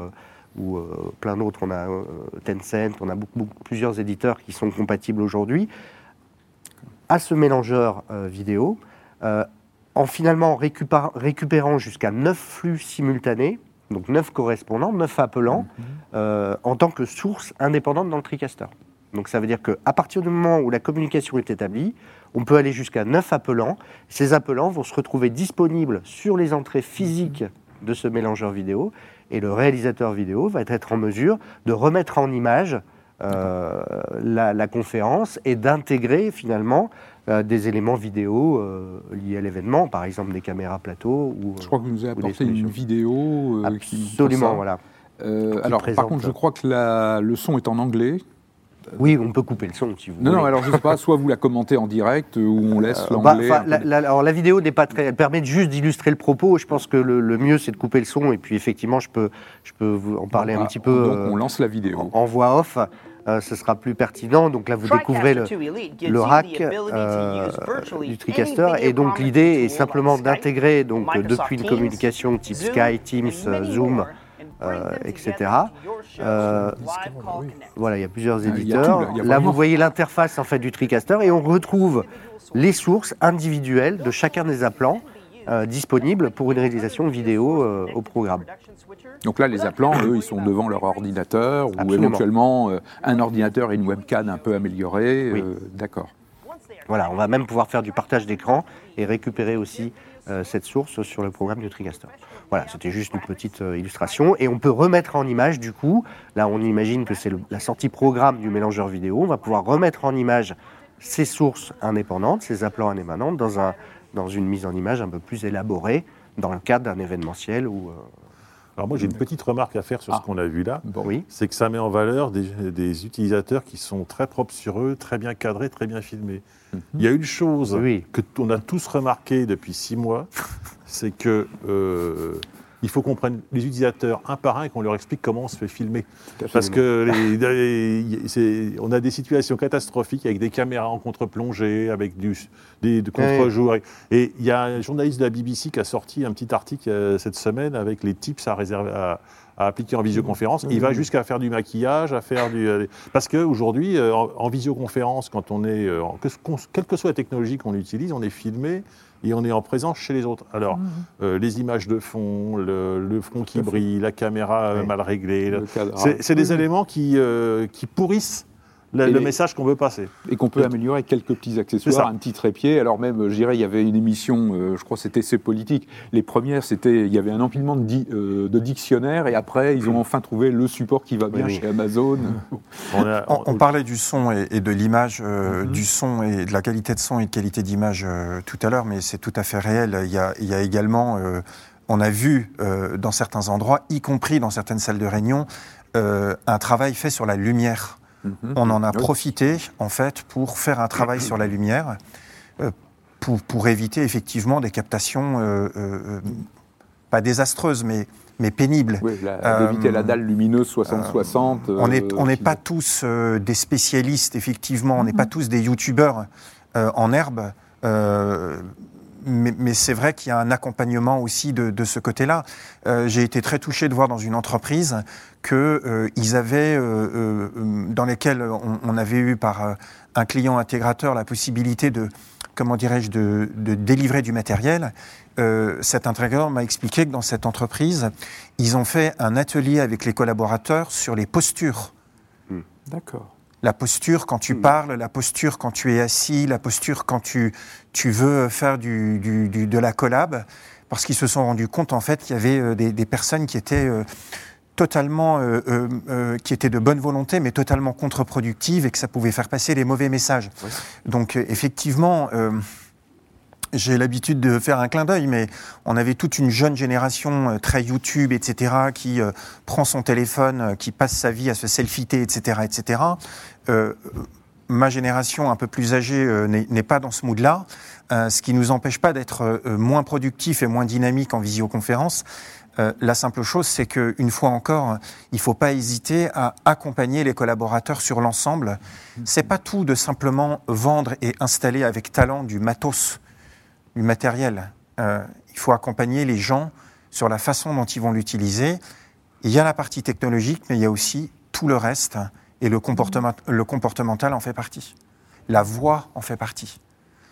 ou plein d'autres. On a Tencent, on a beaucoup, plusieurs éditeurs qui sont compatibles aujourd'hui à ce mélangeur vidéo, en finalement récupérant jusqu'à 9 flux simultanés donc neuf correspondants, neuf appelants, mhm. euh, en tant que source indépendante dans le TriCaster. Donc ça veut dire qu'à partir du moment où la communication est établie, on peut aller jusqu'à 9 appelants. Ces appelants vont se retrouver disponibles sur les entrées physiques de ce mélangeur vidéo et le réalisateur vidéo va être en mesure de remettre en image euh, la, la conférence et d'intégrer finalement euh, des éléments vidéo euh, liés à l'événement, par exemple des caméras plateau. Ou,
Je crois que vous nous avez apporté une vidéo. qui
Absolument,
ça.
voilà.
Alors,
présente-
par contre, je crois que la- le son est en anglais.
Oui, on peut couper le son si vous
Non,
voulez.
non, alors je sais pas, *laughs* soit vous la commentez en direct, euh, ou on laisse
Euh, bah,
l'anglais.
enfin,
un peu-
la, la- alors la vidéo n'est pas très, elle permet juste d'illustrer le propos. Je pense que le, le mieux c'est de couper le son et puis effectivement je peux, je peux vous en parler
Bon,
un
bah,
petit peu
Donc,
euh,
on lance la vidéo.
en, en voix off. Euh, ce sera plus pertinent. Donc là vous découvrez le, le rack euh, du TriCaster et donc l'idée est simplement d'intégrer donc euh, depuis une communication type Skype, Teams, euh, Zoom, euh, etc. Euh, Voilà, il y a plusieurs
Ah,
éditeurs.
là.
Vous voyez l'interface en fait du TriCaster et on retrouve les sources individuelles de chacun des appelants euh, disponibles pour une réalisation vidéo euh, au programme.
Donc là, les appelants, eux, ils sont devant leur ordinateur, ou
Absolument.
éventuellement euh, un ordinateur et une webcam un peu améliorée.
Oui.
euh, D'accord.
Voilà, on va même pouvoir faire du partage d'écran et récupérer aussi euh, cette source sur le programme du TriCaster. Voilà, c'était juste une petite euh, illustration. Et on peut remettre en image, du coup, là on imagine que c'est la sortie programme du mélangeur vidéo, on va pouvoir remettre en image ces sources indépendantes, ces appelants indépendants, dans, dans une mise en image un peu plus élaborée, dans le cadre d'un événementiel ou...
Alors moi j'ai une petite remarque à faire sur
Ah.
ce qu'on a vu là.
Bon.
oui,
C'est que ça met en valeur des, des utilisateurs qui sont très propres sur eux, très bien cadrés, très bien filmés. Il y a une chose
Oui.
que t- on a tous remarqué depuis six mois, *laughs* c'est que euh, il faut qu'on prenne les utilisateurs un par un et qu'on leur explique comment on se fait filmer. Parce que les- *laughs* les- c'est- on a des situations catastrophiques avec des caméras en contre-plongée, avec du, des de contre-jours. Et il y a un journaliste de la BBC qui a sorti un petit article euh, cette semaine avec les tips à, réserver, à, à appliquer en visioconférence. Il va jusqu'à faire du maquillage, à faire du. euh, Parce qu'aujourd'hui, en, en visioconférence, quand on est. euh, quelle que soit la technologie qu'on utilise, on est filmé et on est en présence chez les autres. Alors, euh, les images de fond, le, le front qui brille, la caméra euh,
Oui.
mal réglée, c'est des éléments qui, euh, qui pourrissent le,
Et
le
les-
message qu'on veut passer.
Et qu'on peut améliorer avec quelques petits
C'est
accessoires,
ça.
un petit trépied. Alors même, euh, je dirais, il y avait une émission, euh, je crois que c'était C'est politique. Les premières, c'était, il y avait un empilement de, di- euh, de dictionnaires et après, ils ont enfin trouvé le support qui va bien
Oui, oui.
chez Amazon.
On a-
On, on
on-
parlait du son et, et de l'image, euh,
Mhm.
du son et de la qualité de son et de qualité d'image euh, tout à l'heure, mais c'est tout à fait réel. Il y a, il y a également, euh, on a vu euh, dans certains endroits, y compris dans certaines salles de réunion, euh, un travail fait sur la lumière.
Mhm.
On en a
Oui.
profité, en fait, pour faire un travail sur la lumière, euh, pour, pour éviter effectivement des captations, euh, euh, pas désastreuses, mais, mais pénibles.
Oui, la-
Euh,
d'éviter la dalle lumineuse 60-60.
On n'est
euh,
on n'est
qui-
pas tous euh, des spécialistes, effectivement, on n'est pas tous des youtubeurs euh, en herbe. Euh, mais, mais c'est vrai qu'il y a un accompagnement aussi de, de ce côté-là. Euh, J'ai été très touché de voir dans une entreprise qu'ils avaient, euh, euh, dans lesquels on, on avait eu par euh, un client intégrateur la possibilité de, comment dirais-je, de, de délivrer du matériel. Euh, cet intégrateur m'a expliqué que dans cette entreprise, ils ont fait un atelier avec les collaborateurs sur les postures.
D'accord.
La posture quand tu
Mm.
parles, la posture quand tu es assis, la posture quand tu, tu veux faire du, du- du- de la collab, parce qu'ils se sont rendus compte en fait qu'il y avait euh, des, des personnes qui étaient euh, totalement, euh, euh, euh, qui étaient de bonne volonté, mais totalement contre-productives et que ça pouvait faire passer les mauvais messages. Donc effectivement, euh, j'ai l'habitude de faire un clin d'œil, mais on avait toute une jeune génération euh, très YouTube, etc., qui euh, prend son téléphone, euh, qui passe sa vie à se selfieter, etc., etc. Ma génération un peu plus âgée n'est pas dans ce mood-là, ce qui nous empêche pas d'être moins productif et moins dynamique en visioconférence. La simple chose, c'est qu'une fois encore, il ne faut pas hésiter à accompagner les collaborateurs sur l'ensemble. C'est pas tout de simplement vendre et installer avec talent du matos, du matériel. Euh, il faut accompagner les gens sur la façon dont ils vont l'utiliser. Il y a la partie technologique, mais il y a aussi tout le reste, et le, comportement, le comportemental en fait partie. La voix en fait partie.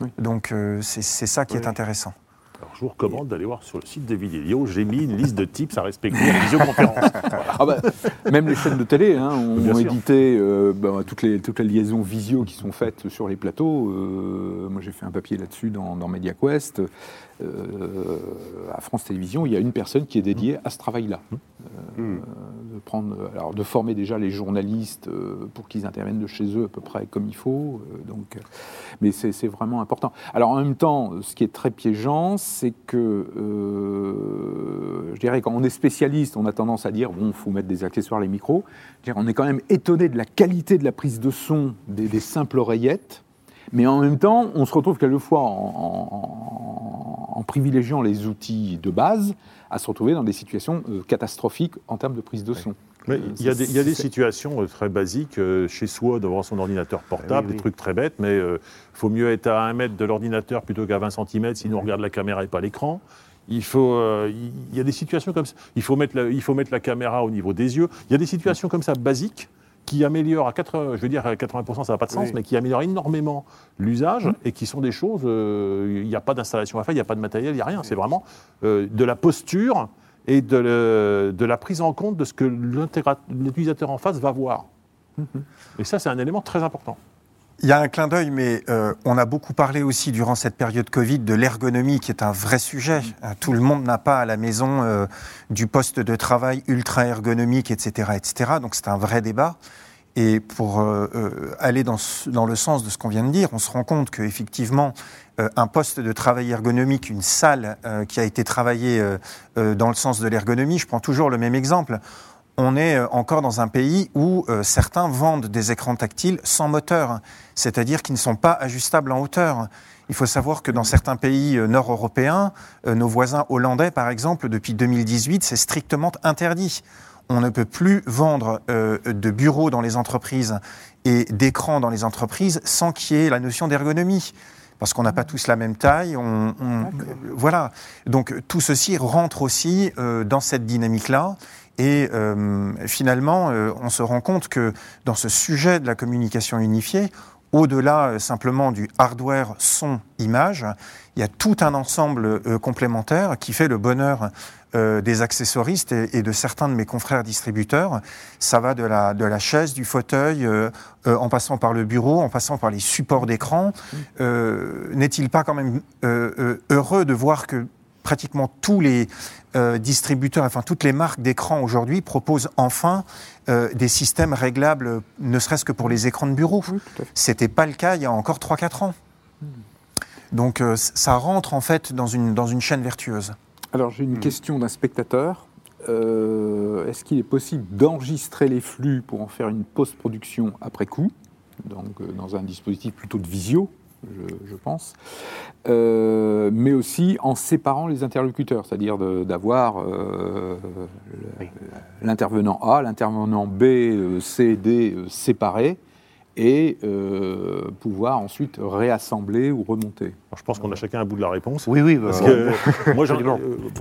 Oui.
Donc euh, c'est ça qui est intéressant.
Alors, je vous recommande d'aller voir sur le site de Vidéo. J'ai mis une liste de tips à respecter en visioconférence. *laughs*
Ah bah, même les chaînes de télé hein, ont
Bien
édité euh, bah, toutes, les, toutes les liaisons visio qui sont faites sur les plateaux. Euh, moi, j'ai fait un papier là-dessus dans, dans MediaQuest. Euh, à France Télévisions, il y a une personne qui est dédiée à ce travail-là. Euh, de, prendre, alors, de former déjà les journalistes euh, pour qu'ils interviennent de chez eux à peu près comme il faut. euh, donc, euh, mais c'est vraiment important. Alors en même temps, ce qui est très piégeant, c'est que euh, je dirais quand on est spécialiste, on a tendance à dire bon, faut mettre des accessoires, les micros. Dire, on est quand même étonné de la qualité de la prise de son des, des simples oreillettes. Mais en même temps, on se retrouve quelquefois en, en- en privilégiant les outils de base à se retrouver dans des situations euh, catastrophiques en termes de prise de son.
Mais
Euh,
il y a des, il y a des
c'est-
situations euh, très basiques euh, chez soi devant son ordinateur portable,
oui, oui.
des trucs très bêtes, mais il faut mieux être à un mètre de l'ordinateur plutôt qu'à 20 cm, sinon on regarde la caméra et pas l'écran. Il, faut, euh, il y a des situations comme ça. Il faut, mettre la, il faut mettre la caméra au niveau des yeux. Il y a des situations comme ça basiques qui améliorent à 80, je veux dire à 80%, ça n'a pas de sens,
Oui.
mais qui améliorent énormément l'usage et qui sont des choses. euh, il n'y a pas d'installation à faire, il n'y a pas de matériel, il n'y a rien. C'est vraiment euh, de la posture et de, le- de la prise en compte de ce que l'utilisateur en face va voir. Et ça, c'est un élément très important.
Il y a un clin d'œil, mais euh, on a beaucoup parlé aussi durant cette période Covid de l'ergonomie, qui est un vrai sujet. Euh, Tout le monde n'a pas à la maison euh, du poste de travail ultra ergonomique, etc., etc. Donc c'est un vrai débat. Et pour euh, aller dans, ce- dans le sens de ce qu'on vient de dire, on se rend compte qu'effectivement, un poste de travail ergonomique, une salle qui a été travaillée dans le sens de l'ergonomie, je prends toujours le même exemple. On est euh, encore dans un pays où euh, certains vendent des écrans tactiles sans moteur, c'est-à-dire qui ne sont pas ajustables en hauteur. Il faut savoir que dans certains pays euh, nord-européens, euh, nos voisins hollandais, par exemple, depuis 2018, c'est strictement interdit. On ne peut plus vendre euh, de bureaux dans les entreprises et d'écrans dans les entreprises sans qu'il y ait la notion d'ergonomie. Parce qu'on n'a pas tous la même taille. On, on- voilà. Donc tout ceci rentre aussi euh, dans cette dynamique-là. Et euh, finalement, euh, on se rend compte que dans ce sujet de la communication unifiée, au-delà euh, simplement du hardware son-image, il y a tout un ensemble euh, complémentaire qui fait le bonheur euh, des accessoristes et, et de certains de mes confrères distributeurs. Ça va de la, de la chaise, du fauteuil, euh, en passant par le bureau, en passant par les supports d'écran. Euh, N'est-il pas quand même heureux de voir que pratiquement tous les euh, distributeurs, enfin toutes les marques d'écran aujourd'hui proposent enfin euh, des systèmes réglables, ne serait-ce que pour les écrans de bureau.
Oui.
C'était pas le cas il y a encore 3-4 ans. Donc euh, ça rentre en fait dans une, dans une chaîne vertueuse.
Alors j'ai une question d'un spectateur. Euh, Est-ce qu'il est possible d'enregistrer les flux pour en faire une post-production après coup, donc euh, dans un dispositif plutôt de visio, je, je pense, Euh, mais aussi en séparant les interlocuteurs, c'est-à-dire d'avoir euh, l'intervenant A, l'intervenant B, euh, C, D euh, séparés et euh, pouvoir ensuite réassembler ou remonter.
Alors, je pense qu'on a chacun un bout de la réponse.
Oui, oui. bah,
Parce que *laughs* moi, euh,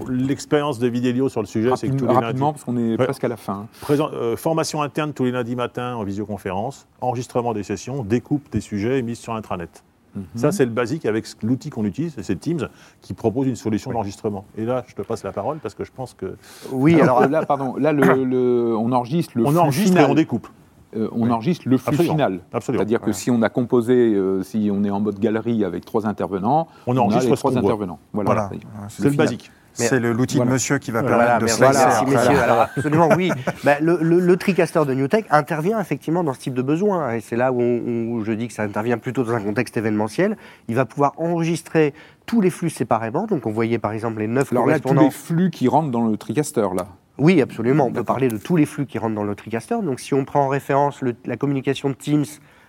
l'expérience de Vidélio sur le sujet, c'est que tous les
rapidement,
lundis,
parce qu'on est
Ouais.
presque à la fin.
présent- euh, formation interne tous les lundis matins en visioconférence, enregistrement des sessions, découpe des sujets et mise sur intranet.
Mhm.
Ça, c'est le basique avec l'outil qu'on utilise, c'est Teams, qui propose une solution d'enregistrement. Et là, je te passe la parole parce que je pense que
oui, *laughs* alors
là, pardon, là, le, le- on enregistre le
on
flux
enregistre
final.
et on découpe.
Euh, on enregistre le flux
Absolument.
final.
Absolument.
C'est-à-dire que si on a composé, euh, si on est en mode galerie avec trois intervenants,
On
a
enregistre
les trois
voit.
intervenants. Voilà.
Voilà.
C'est-
C'est le basique.
C'est le- l'outil
Voilà.
de monsieur qui va
Voilà.
permettre de
merci,
slicer
merci, messieurs. Alors, *laughs* absolument, oui. Bah, le, le- le TriCaster de NewTek intervient effectivement dans ce type de besoin. Et c'est là où, on- où je dis que ça intervient plutôt dans un contexte événementiel. Il va pouvoir enregistrer tous les flux séparément. Donc, on voyait par exemple les neuf
Alors là, tous les flux qui rentrent dans le TriCaster, là.
Oui, absolument. On peut parler de tous les flux qui rentrent dans le TriCaster. Donc, si on prend en référence le- la communication de Teams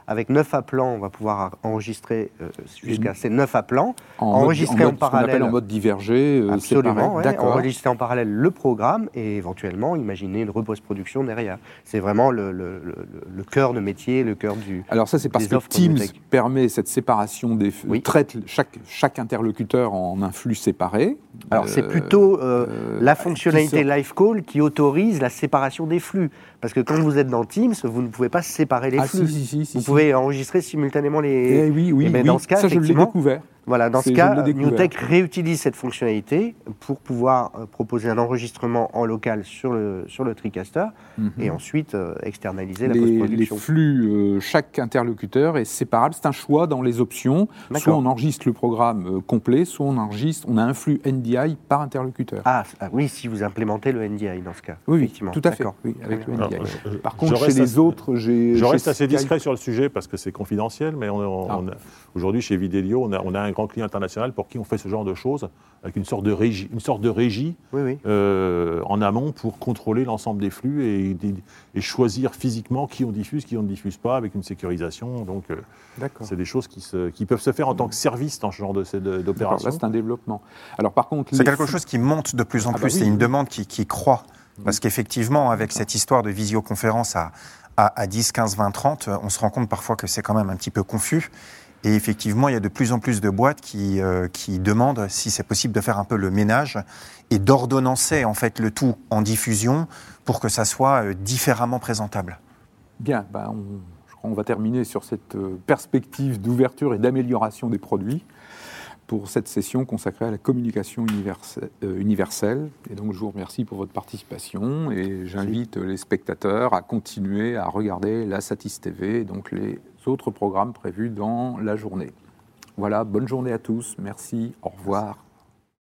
avec neuf appelants, on va pouvoir enregistrer euh, jusqu'à ces neuf appelants.
En
Enregistré
mode,
en
mode- ce qu'on
parallèle.
appelle en mode divergé, euh,
Absolument, ouais. Enregistrer en parallèle le programme et éventuellement imaginer une repost-production derrière. C'est vraiment le, le- le- le cœur de métier, le cœur du...
Alors ça, c'est parce que Teams permet cette séparation des flux,
Oui.
traite chaque, chaque interlocuteur en un flux séparé.
Alors
Euh,
c'est plutôt euh,
euh,
la fonctionnalité Live Call qui autorise la séparation des flux. Parce que quand vous êtes dans Teams, vous ne pouvez pas séparer les
Ah
flux.
si, si, si, si,
vous pouvez enregistrer simultanément les...
Eh oui, oui,
Eh ben,
oui.
dans ce cas,
ça je l'ai découvert.
Voilà, dans ce cas. Newtek réutilise cette fonctionnalité pour pouvoir euh, proposer un enregistrement en local sur le, sur le TriCaster
Mhm.
et ensuite euh, externaliser la
les, les
post-production.
flux, euh, chaque interlocuteur est séparable. C'est un choix dans les options. Soit on enregistre le programme euh, complet, soit on enregistre, on a un flux NDI par interlocuteur.
Ah, ah oui, si vous implémentez le NDI dans ce cas.
oui, oui,
effectivement.
tout à fait.
D'accord.
Oui, avec le
Alors,
NDI.
je- je-
Par contre, chez les autres, j'ai.
Je reste assez discret sur le sujet parce que c'est confidentiel, mais on, on-
Ah.
on a- aujourd'hui chez Vidélio, on a, on a un grand client international pour qui on fait ce genre de choses avec une sorte de régie, une sorte de régie
Oui, oui.
euh, en amont pour contrôler l'ensemble des flux et, et choisir physiquement qui on diffuse, qui on ne diffuse pas avec une sécurisation. Donc, euh, c'est des choses qui, se- qui peuvent se faire en tant que service dans ce genre d'opération.
Là, c'est un développement. Alors, par contre,
C'est quelque
flux-
chose qui monte de plus en
Ah bah
plus.
oui,
c'est une demande qui, qui croît. Parce qu'effectivement, avec cette histoire de visioconférence à, à, à 10, 15, 20, 30, on se rend compte parfois que c'est quand même un petit peu confus. Et effectivement, il y a de plus en plus de boîtes qui, euh, qui demandent si c'est possible de faire un peu le ménage et d'ordonnancer en fait le tout en diffusion pour que ça soit euh, différemment présentable.
Bien, ben, on, je crois qu'on va terminer sur cette euh, perspective d'ouverture et d'amélioration des produits pour cette session consacrée à la communication universe- euh, universelle. Et donc, je vous remercie pour votre participation et j'invite les spectateurs à continuer à regarder la Satis TV donc les autres programmes prévus dans la journée. Voilà, bonne journée à tous, merci, au revoir.